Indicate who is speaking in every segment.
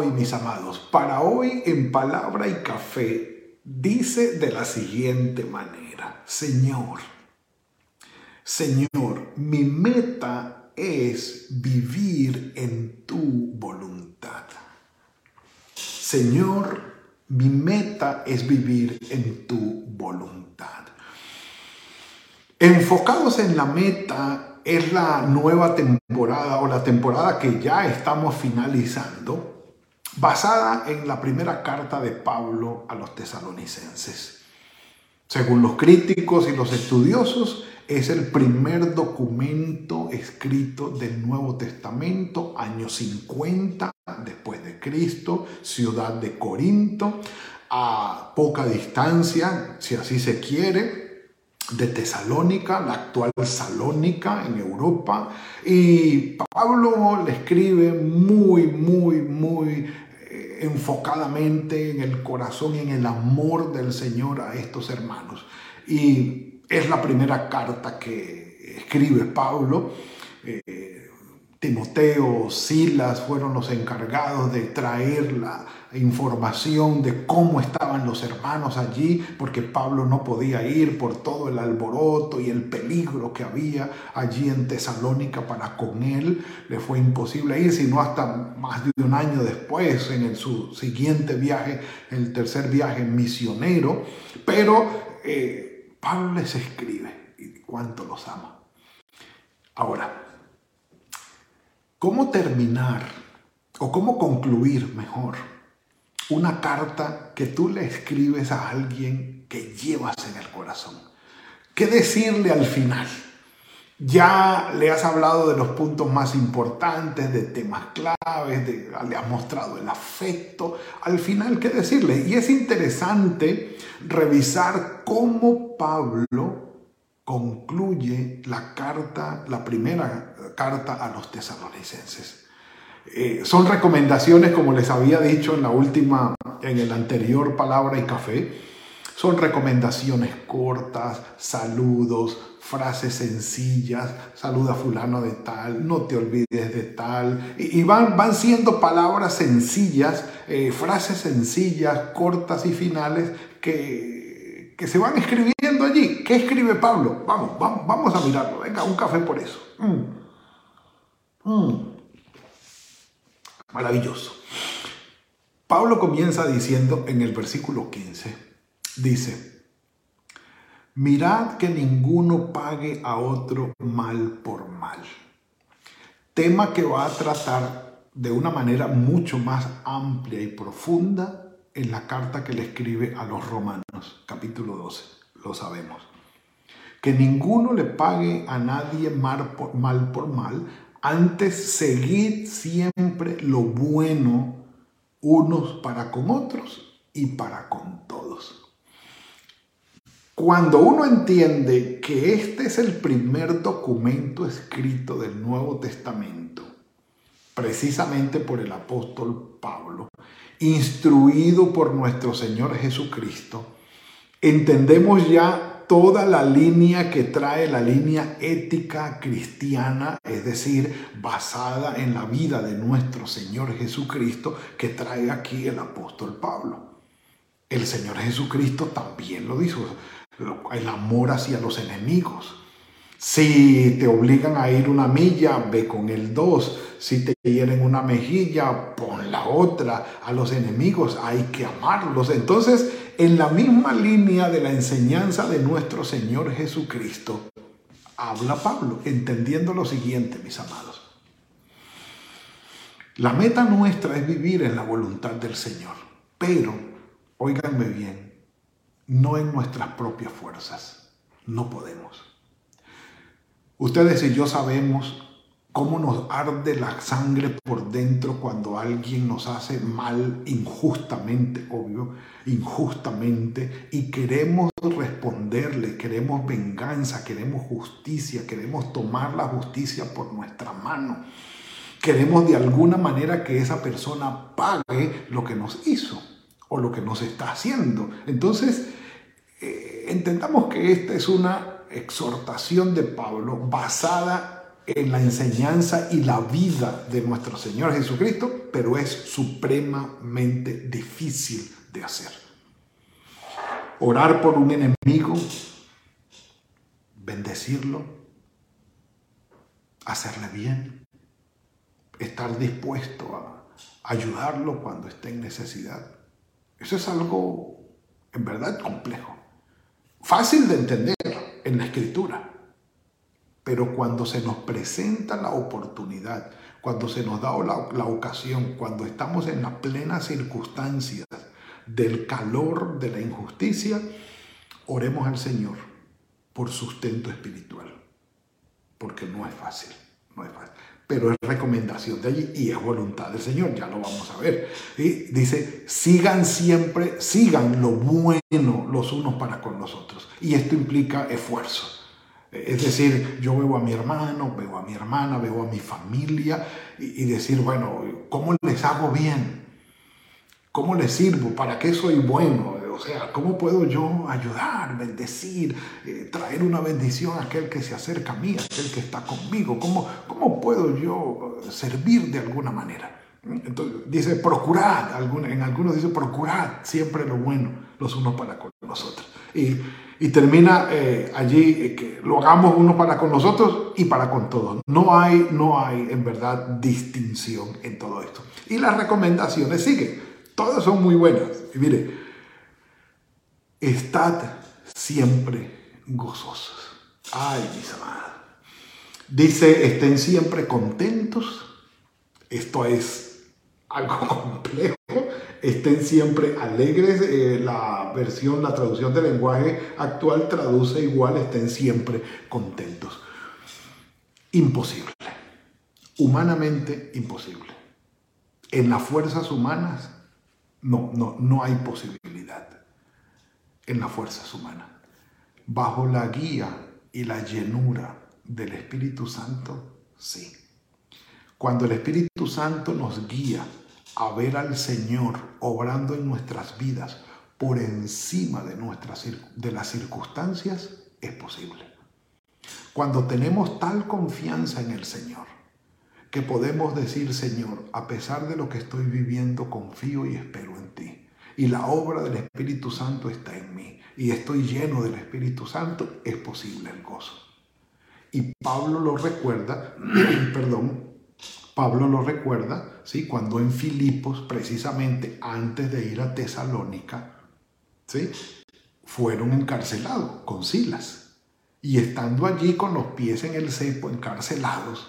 Speaker 1: Hoy, mis amados, para hoy en palabra y café, dice de la siguiente manera, Señor, Señor, mi meta es vivir en tu voluntad. Señor, mi meta es vivir en tu voluntad. Enfocados en la meta, es la nueva temporada o la temporada que ya estamos finalizando, basada en la primera carta de Pablo a los tesalonicenses. Según los críticos y los estudiosos, es el primer documento escrito del Nuevo Testamento, año 50 después de Cristo, ciudad de Corinto, a poca distancia, si así se quiere, de Tesalónica, la actual Salónica en Europa. Y Pablo le escribe muy, muy, muy eh, enfocadamente en el corazón y en el amor del Señor a estos hermanos. Y es la primera carta que escribe Pablo. Eh, Timoteo, Silas fueron los encargados de traer la información de cómo estaban los hermanos allí, porque Pablo no podía ir por todo el alboroto y el peligro que había allí en Tesalónica para con él. Le fue imposible ir, sino hasta más de un año después, en su siguiente viaje, el tercer viaje misionero. Pero eh, Pablo les escribe y cuánto los ama. Ahora, ¿Cómo terminar o cómo concluir mejor una carta que tú le escribes a alguien que llevas en el corazón? ¿Qué decirle al final? Ya le has hablado de los puntos más importantes, de temas claves, le has mostrado el afecto. Al final, ¿qué decirle? Y es interesante revisar cómo Pablo concluye la carta, la primera carta a los tesalonicenses. Eh, son recomendaciones, como les había dicho en la última, en el anterior palabra y café, son recomendaciones cortas, saludos, frases sencillas, saluda fulano de tal, no te olvides de tal, y, van, van siendo palabras sencillas, eh, frases sencillas, cortas y finales que que se van escribiendo allí. ¿Qué escribe Pablo? Vamos, vamos, vamos a mirarlo. Venga, un café por eso. Mm. Mm. Maravilloso. Pablo comienza diciendo en el versículo 15, dice, mirad que ninguno pague a otro mal por mal. Tema que va a tratar de una manera mucho más amplia y profunda en la carta que le escribe a los romanos, capítulo 12, lo sabemos. Que ninguno le pague a nadie mal por mal, por mal antes seguid siempre lo bueno unos para con otros y para con todos. Cuando uno entiende que este es el primer documento escrito del Nuevo Testamento, precisamente por el apóstol instruido por nuestro Señor Jesucristo, entendemos ya toda la línea que trae la línea ética cristiana, es decir, basada en la vida de nuestro Señor Jesucristo, que trae aquí el apóstol Pablo. El Señor Jesucristo también lo dijo, el amor hacia los enemigos. Si te obligan a ir una milla, ve con el dos. Si te hieren una mejilla, pon la otra. A los enemigos hay que amarlos. Entonces, en la misma línea de la enseñanza de nuestro Señor Jesucristo, habla Pablo, entendiendo lo siguiente, mis amados. La meta nuestra es vivir en la voluntad del Señor, pero, óiganme bien, no en nuestras propias fuerzas. No podemos. Ustedes y yo sabemos cómo nos arde la sangre por dentro cuando alguien nos hace mal injustamente, obvio, injustamente, y queremos responderle, queremos venganza, queremos justicia, queremos tomar la justicia por nuestra mano. Queremos de alguna manera que esa persona pague lo que nos hizo o lo que nos está haciendo. Entonces, eh, entendamos que esta es una exhortación de Pablo basada en la enseñanza y la vida de nuestro Señor Jesucristo, pero es supremamente difícil de hacer. Orar por un enemigo, bendecirlo, hacerle bien, estar dispuesto a ayudarlo cuando esté en necesidad. Eso es algo en verdad complejo, fácil de entender en la escritura pero cuando se nos presenta la oportunidad, cuando se nos da la, ocasión, cuando estamos en las plenas circunstancias del calor de la injusticia, oremos al Señor por sustento espiritual, porque no es fácil, no es fácil. Pero es recomendación de allí y es voluntad del Señor, ya lo vamos a ver. Y dice, sigan siempre, sigan lo bueno los unos para con los otros. Y esto implica esfuerzo es decir, yo veo a mi hermano, veo a mi hermana, veo a mi familia y, decir, bueno, ¿cómo les hago bien? ¿Cómo les sirvo? ¿Para qué soy bueno? O sea, ¿cómo puedo yo ayudar, bendecir, eh, traer una bendición a aquel que se acerca a mí, a aquel que está conmigo? ¿Cómo, cómo puedo yo servir de alguna manera? Entonces dice, procurad, en algunos dice, procurad siempre lo bueno los unos para con los otros. Y y termina eh, allí eh, que lo hagamos uno para con nosotros y para con todos. No hay, no hay en verdad distinción en todo esto. Y las recomendaciones siguen. Todas son muy buenas. Y mire, estad siempre gozosos. Ay, mis amados. Dice, estén siempre contentos. Esto es algo complejo estén siempre alegres. Eh, la versión, la traducción del lenguaje actual traduce igual, estén siempre contentos. Imposible. Humanamente imposible. En las fuerzas humanas no, no, no hay posibilidad. En las fuerzas humanas. Bajo la guía y la llenura del Espíritu Santo, sí. Cuando el Espíritu Santo nos guía a ver al Señor obrando en nuestras vidas por encima de, nuestras, de las circunstancias, es posible. Cuando tenemos tal confianza en el Señor, que podemos decir, Señor, a pesar de lo que estoy viviendo, confío y espero en ti. Y la obra del Espíritu Santo está en mí. Y estoy lleno del Espíritu Santo, es posible el gozo. Y Pablo lo recuerda, perdón, Pablo lo recuerda, ¿sí? cuando en Filipos, precisamente antes de ir a Tesalónica, ¿sí? fueron encarcelados con Silas. Y estando allí con los pies en el cepo, encarcelados,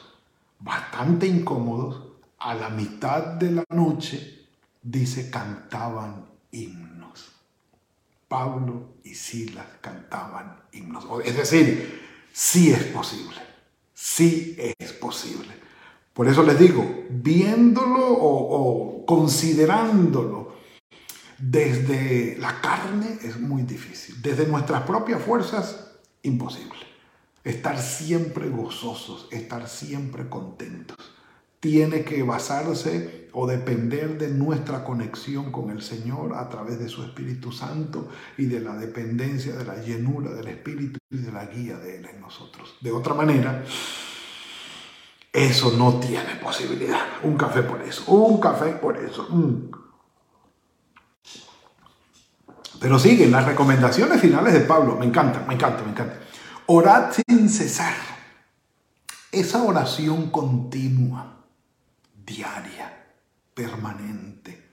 Speaker 1: bastante incómodos, a la mitad de la noche, dice, cantaban himnos. Pablo y Silas cantaban himnos. Es decir, sí es posible, sí es posible. Por eso les digo, viéndolo o, considerándolo desde la carne es muy difícil. Desde nuestras propias fuerzas, imposible. Estar siempre gozosos, estar siempre contentos. Tiene que basarse o depender de nuestra conexión con el Señor a través de su Espíritu Santo y de la dependencia, de la llenura del Espíritu y de la guía de Él en nosotros. De otra manera, eso no tiene posibilidad. Un café por eso. Un café por eso. Mm. Pero siguen las recomendaciones finales de Pablo. Me encanta, me encanta, me encanta. Orad sin cesar. Esa oración continua, diaria, permanente.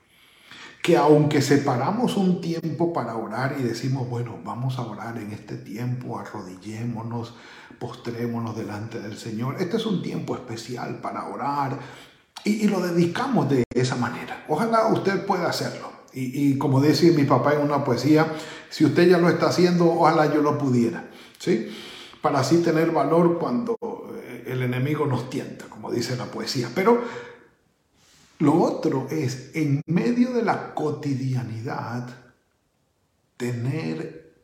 Speaker 1: Que aunque separamos un tiempo para orar y decimos, bueno, vamos a orar en este tiempo, arrodillémonos, postrémonos delante del Señor. Este es un tiempo especial para orar y, lo dedicamos de esa manera. Ojalá usted pueda hacerlo. Y, como decía mi papá en una poesía, si usted ya lo está haciendo, ojalá yo lo pudiera. ¿sí? Para así tener valor cuando el enemigo nos tienta, como dice la poesía. Pero lo otro es, en medio de la cotidianidad, tener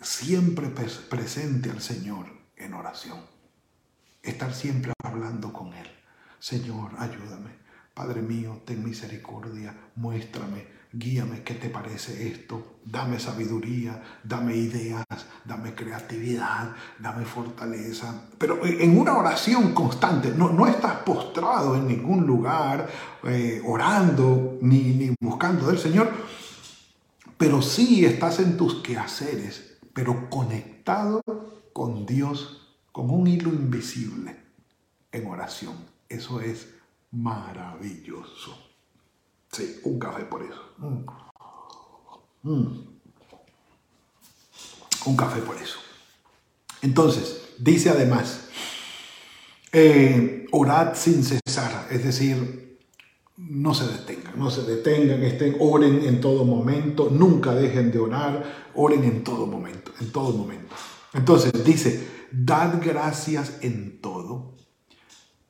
Speaker 1: siempre presente al Señor en oración. Estar siempre hablando con Él. Señor, ayúdame. Padre mío, ten misericordia, muéstrame, guíame, ¿qué te parece esto? Dame sabiduría, dame ideas, dame creatividad, dame fortaleza. Pero en una oración constante, no, no estás postrado en ningún lugar, eh, orando ni, ni buscando del Señor, pero sí estás en tus quehaceres, pero conectado con Dios como un hilo invisible en oración. Eso es maravilloso. Sí, un café por eso. Mm. Mm. Un café por eso. Entonces, dice además, eh, orad sin cesar, es decir, no se detengan, no se detengan, estén, oren en todo momento, nunca dejen de orar, oren en todo momento, en todo momento. Entonces dice, dad gracias en todo,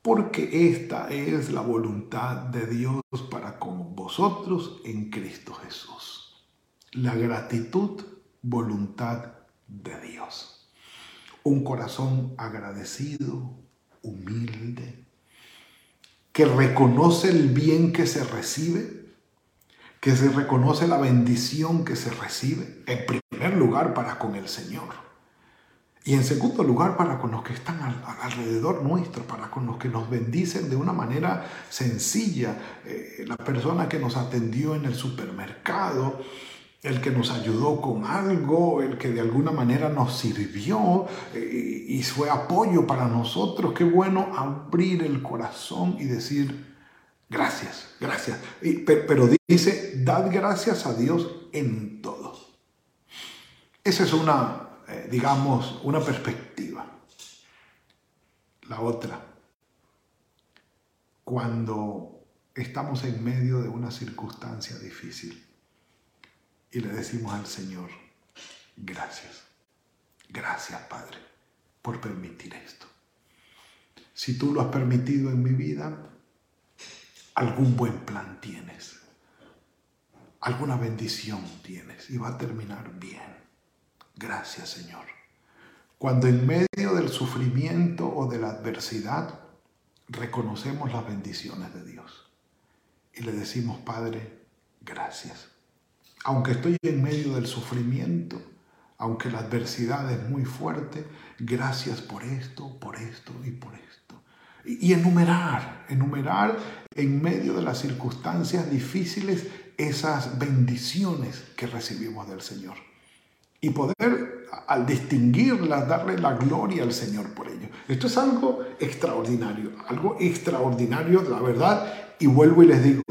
Speaker 1: porque esta es la voluntad de Dios para con en Cristo Jesús. La gratitud, voluntad de Dios. Un corazón agradecido, humilde, que reconoce el bien que se recibe, que se reconoce la bendición que se recibe, en primer lugar para con el Señor y en segundo lugar, para con los que están alrededor nuestro, para con los que nos bendicen de una manera sencilla. Eh, la persona que nos atendió en el supermercado, el que nos ayudó con algo, el que de alguna manera nos sirvió eh, y fue apoyo para nosotros. Qué bueno abrir el corazón y decir, gracias, gracias. pero dice, dad gracias a Dios en todo. Esa es una digamos, una perspectiva. La otra, cuando estamos en medio de una circunstancia difícil y le decimos al Señor, gracias, gracias Padre por permitir esto. Si tú lo has permitido en mi vida, algún buen plan tienes, alguna bendición tienes y va a terminar bien. Gracias Señor. Cuando en medio del sufrimiento o de la adversidad reconocemos las bendiciones de Dios y le decimos, Padre, gracias. Aunque estoy en medio del sufrimiento, aunque la adversidad es muy fuerte, gracias por esto, por esto y por esto. Y, enumerar, enumerar en medio de las circunstancias difíciles esas bendiciones que recibimos del Señor y poder al distinguirlas darle la gloria al Señor por ello. Esto es algo extraordinario, algo extraordinario, la verdad, y vuelvo y les digo,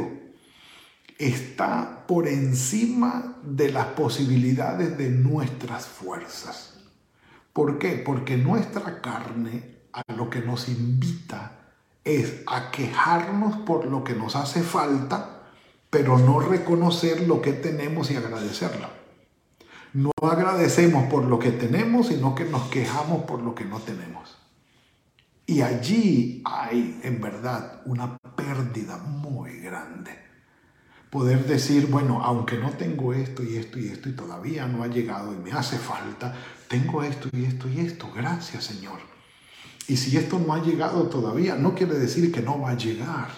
Speaker 1: está por encima de las posibilidades de nuestras fuerzas. ¿Por qué? Porque nuestra carne a lo que nos invita es a quejarnos por lo que nos hace falta, pero no reconocer lo que tenemos y agradecerla. No agradecemos por lo que tenemos, sino que nos quejamos por lo que no tenemos. Y allí hay en verdad una pérdida muy grande. Poder decir, bueno, aunque no tengo esto y esto y esto y todavía no ha llegado y me hace falta, tengo esto y esto y esto. Gracias Señor. Y si esto no ha llegado todavía, no quiere decir que no va a llegar,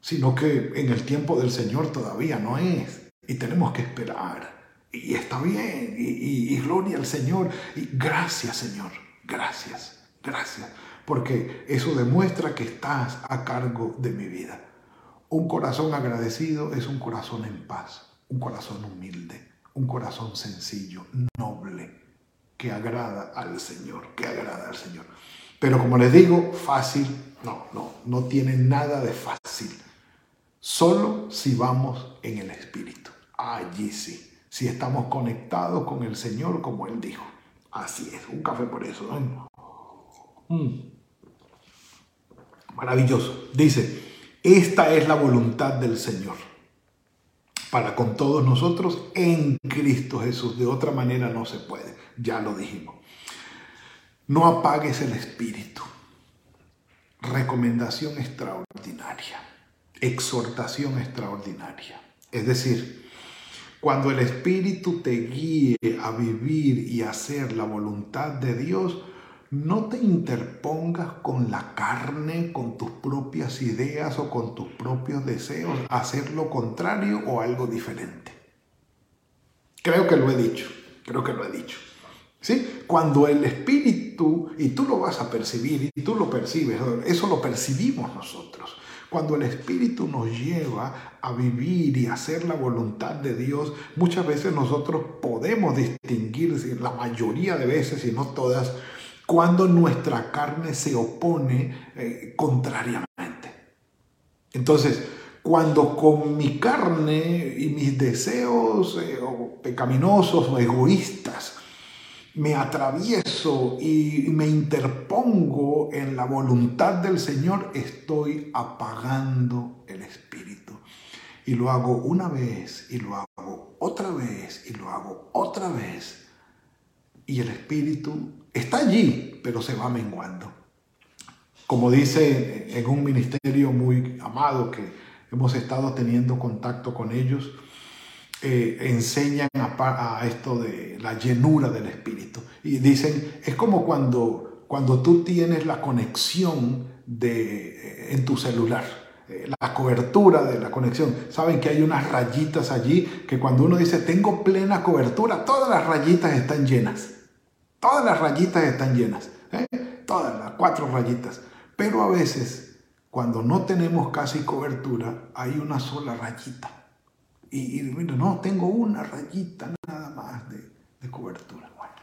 Speaker 1: sino que en el tiempo del Señor todavía no es. Y tenemos que esperar y está bien, y, gloria al Señor, y gracias Señor, gracias, gracias, porque eso demuestra que estás a cargo de mi vida. Un corazón agradecido es un corazón en paz, un corazón humilde, un corazón sencillo, noble, que agrada al Señor, que agrada al Señor. Pero como les digo, fácil, no, no, no tiene nada de fácil. Solo si vamos en el Espíritu. Allí sí si estamos conectados con el Señor como Él dijo. Así es, un café por eso. Mm. Maravilloso. Dice, esta es la voluntad del Señor para con todos nosotros en Cristo Jesús. De otra manera no se puede, ya lo dijimos. No apagues el espíritu. recomendación extraordinaria, exhortación extraordinaria. Es decir, cuando el Espíritu te guíe a vivir y hacer la voluntad de Dios, no te interpongas con la carne, con tus propias ideas o con tus propios deseos, hacer lo contrario o algo diferente. Creo que lo he dicho, creo que lo he dicho. ¿Sí? Cuando el Espíritu, y tú lo vas a percibir, y tú lo percibes, eso lo percibimos nosotros. Cuando el Espíritu nos lleva a vivir y hacer la voluntad de Dios, muchas veces nosotros podemos distinguir, la mayoría de veces, y no todas, cuando nuestra carne se opone eh, contrariamente. Entonces, cuando con mi carne y mis deseos eh, pecaminosos o egoístas me atravieso y me interpongo en la voluntad del Señor, estoy apagando el Espíritu. Y lo hago una vez y lo hago otra vez y lo hago otra vez. Y el Espíritu está allí, pero se va menguando. Como dice en un ministerio muy amado que hemos estado teniendo contacto con ellos, eh, enseñan a, esto de la llenura del Espíritu. Y dicen, es como cuando, cuando tú tienes la conexión de, en tu celular, eh, la cobertura de la conexión. Saben que hay unas rayitas allí que cuando uno dice tengo plena cobertura, todas las rayitas están llenas. Todas las rayitas están llenas. ¿eh? Todas las cuatro rayitas. Pero a veces, cuando no tenemos casi cobertura, hay una sola rayita. Y, no, tengo una rayita nada más de, de cobertura. Bueno,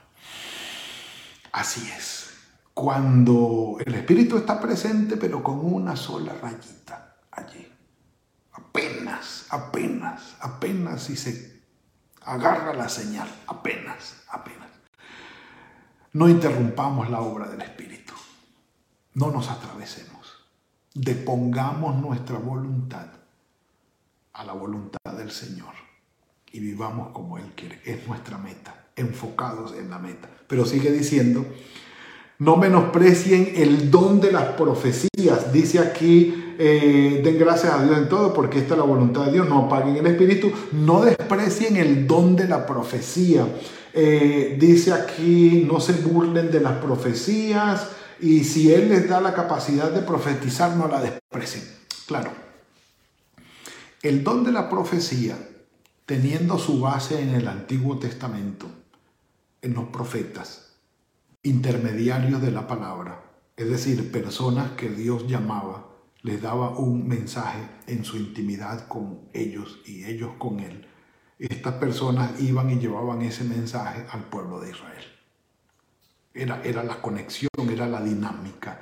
Speaker 1: así es. Cuando el Espíritu está presente, pero con una sola rayita allí. Apenas, apenas, apenas si se agarra la señal. Apenas, apenas. No interrumpamos la obra del Espíritu. No nos atravesemos. Depongamos nuestra voluntad a la voluntad del Señor y vivamos como Él quiere. Es nuestra meta, enfocados en la meta. Pero sigue diciendo, no menosprecien el don de las profecías. Dice aquí, eh, den gracias a Dios en todo porque esta es la voluntad de Dios. No apaguen el espíritu. No desprecien el don de la profecía. Eh, dice aquí, no se burlen de las profecías. Y si Él les da la capacidad de profetizar, no la desprecien. Claro, el don de la profecía, teniendo su base en el Antiguo Testamento, en los profetas, intermediarios de la palabra, es decir, personas que Dios llamaba, les daba un mensaje en su intimidad con ellos y ellos con Él. Estas personas iban y llevaban ese mensaje al pueblo de Israel. Era, era la conexión, era la dinámica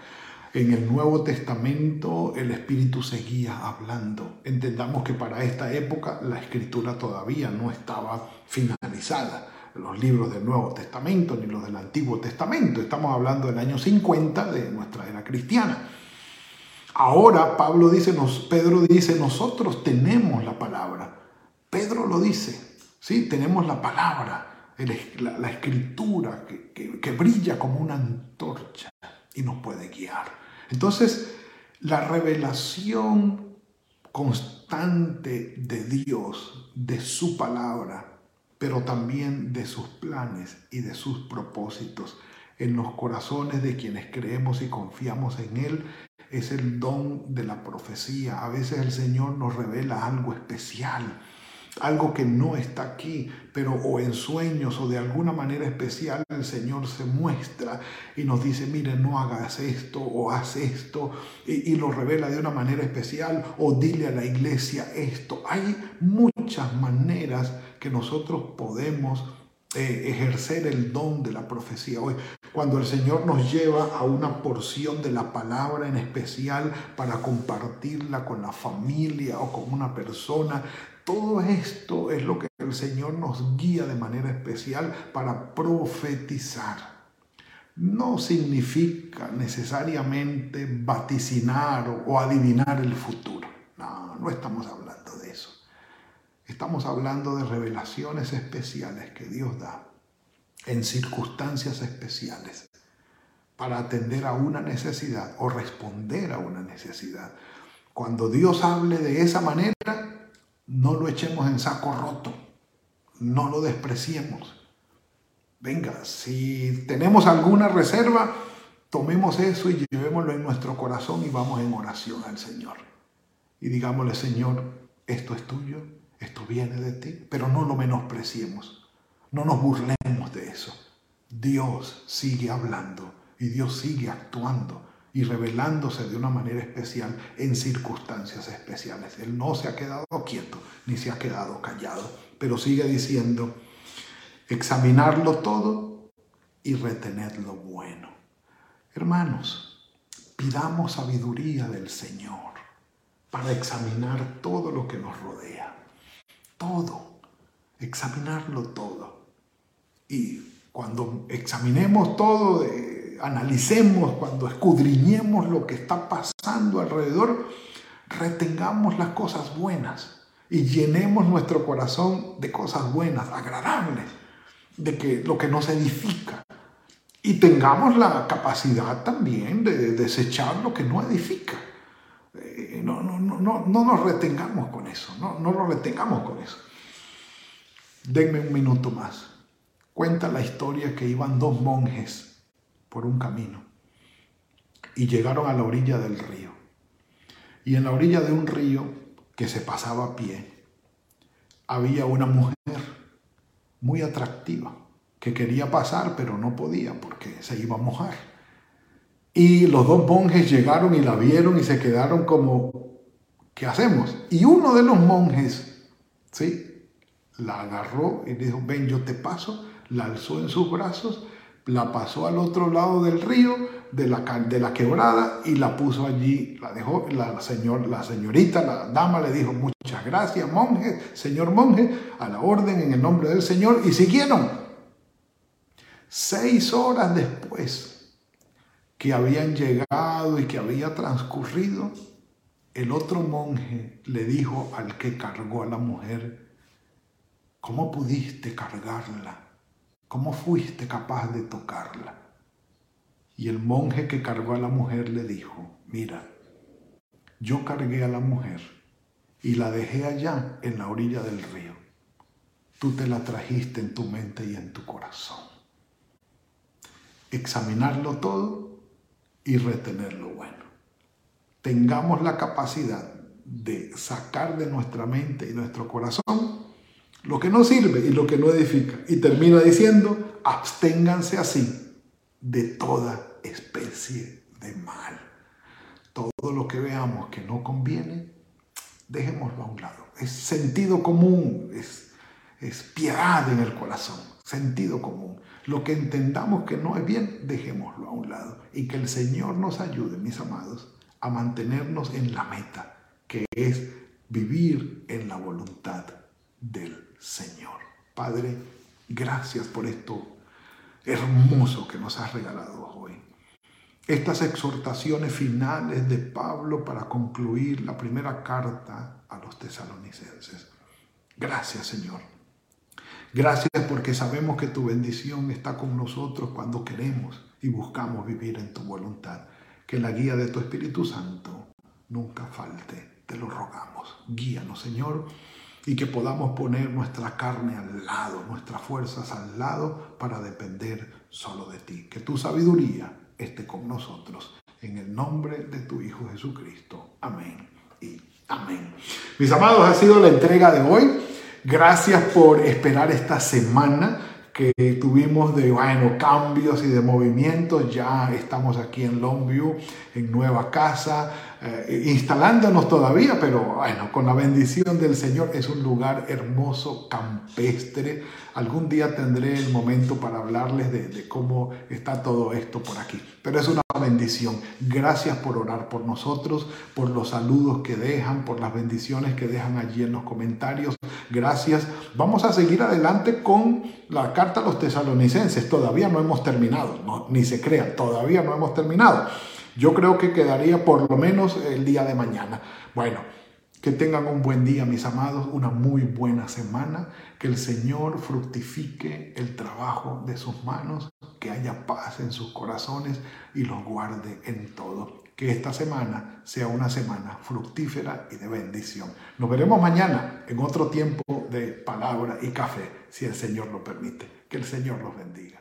Speaker 1: en el Nuevo Testamento el Espíritu seguía hablando. Entendamos que para esta época la escritura todavía no estaba finalizada. Los libros del Nuevo Testamento ni los del Antiguo Testamento. Estamos hablando del año 50 de nuestra era cristiana. Ahora Pablo dice, Pedro dice, nosotros tenemos la palabra. Pedro lo dice, ¿sí? Tenemos la palabra, la, escritura que brilla como una antorcha y nos puede guiar. Entonces, la revelación constante de Dios, de su palabra, pero también de sus planes y de sus propósitos en los corazones de quienes creemos y confiamos en Él, es el don de la profecía. A veces el Señor nos revela algo especial algo que no está aquí, pero o en sueños o de alguna manera especial el Señor se muestra y nos dice, mire, no hagas esto o haz esto y, lo revela de una manera especial o dile a la iglesia esto. Hay muchas maneras que nosotros podemos eh, ejercer el don de la profecía hoy. Cuando el Señor nos lleva a una porción de la palabra en especial para compartirla con la familia o con una persona, todo esto es lo que el Señor nos guía de manera especial para profetizar. No significa necesariamente vaticinar o adivinar el futuro. No, no estamos hablando de eso. Estamos hablando de revelaciones especiales que Dios da en circunstancias especiales para atender a una necesidad o responder a una necesidad. Cuando Dios hable de esa manera, no lo echemos en saco roto, no lo despreciemos. Venga, si tenemos alguna reserva, tomemos eso y llevémoslo en nuestro corazón y vamos en oración al Señor. Y digámosle, Señor, esto es tuyo, esto viene de ti, pero no lo menospreciemos, no nos burlemos de eso. Dios sigue hablando y Dios sigue actuando y revelándose de una manera especial en circunstancias especiales. Él no se ha quedado quieto ni se ha quedado callado, pero sigue diciendo, examinarlo todo y retener lo bueno. Hermanos, pidamos sabiduría del Señor para examinar todo lo que nos rodea. Todo. Examinarlo todo. Y cuando examinemos todo, analicemos, cuando escudriñemos lo que está pasando alrededor, retengamos las cosas buenas y llenemos nuestro corazón de cosas buenas, agradables, de que lo que nos edifica. Y tengamos la capacidad también de desechar lo que no edifica. Eh, no, no, no, no, no nos retengamos con eso, no, no nos retengamos con eso. Denme un minuto más. Cuenta la historia que iban dos monjes por un camino y llegaron a la orilla del río. Y en la orilla de un río que se pasaba a pie, había una mujer muy atractiva que quería pasar pero no podía porque se iba a mojar. Y los dos monjes llegaron y la vieron y se quedaron como, ¿qué hacemos? Y uno de los monjes, ¿sí? La agarró y dijo, ven, yo te paso la alzó en sus brazos, la pasó al otro lado del río, de la, de la quebrada, y la puso allí, la dejó, la, señor, la señorita, la dama le dijo, muchas gracias, monje, señor monje, a la orden en el nombre del Señor, y siguieron. Seis horas después que habían llegado y que había transcurrido, el otro monje le dijo al que cargó a la mujer, ¿cómo pudiste cargarla? ¿Cómo fuiste capaz de tocarla? Y el monje que cargó a la mujer le dijo, mira, yo cargué a la mujer y la dejé allá en la orilla del río. Tú te la trajiste en tu mente y en tu corazón. Examinarlo todo y retener lo bueno. Tengamos la capacidad de sacar de nuestra mente y nuestro corazón lo que no sirve y lo que no edifica. Y termina diciendo, absténganse así de toda especie de mal. Todo lo que veamos que no conviene, dejémoslo a un lado. Es sentido común, es, es piedad en el corazón, sentido común. Lo que entendamos que no es bien, dejémoslo a un lado. Y que el Señor nos ayude, mis amados, a mantenernos en la meta, que es vivir en la voluntad del Señor. Padre, gracias por esto hermoso que nos has regalado hoy. Estas exhortaciones finales de Pablo para concluir la primera carta a los tesalonicenses. Gracias, Señor. Gracias porque sabemos que tu bendición está con nosotros cuando queremos y buscamos vivir en tu voluntad. Que la guía de tu Espíritu Santo nunca falte. Te lo rogamos. Guíanos, Señor y que podamos poner nuestra carne al lado, nuestras fuerzas al lado para depender solo de ti. Que tu sabiduría esté con nosotros. En el nombre de tu Hijo Jesucristo. Amén y amén. Mis amados, ha sido la entrega de hoy. Gracias por esperar esta semana que tuvimos de bueno, cambios y de movimientos. Ya estamos aquí en Longview, en nueva casa, eh, instalándonos todavía, pero bueno, con la bendición del Señor es un lugar hermoso, campestre. Algún día tendré el momento para hablarles de, cómo está todo esto por aquí. Pero es una bendición. Gracias por orar por nosotros, por los saludos que dejan, por las bendiciones que dejan allí en los comentarios. Gracias. Vamos a seguir adelante con la carta a los tesalonicenses. Todavía no hemos terminado, ni se crea, todavía no hemos terminado. Yo creo que quedaría por lo menos el día de mañana. Bueno, que tengan un buen día, mis amados, una muy buena semana, que el Señor fructifique el trabajo de sus manos que haya paz en sus corazones y los guarde en todo. Que esta semana sea una semana fructífera y de bendición. Nos veremos mañana en otro tiempo de palabra y café, si el Señor lo permite. Que el Señor los bendiga.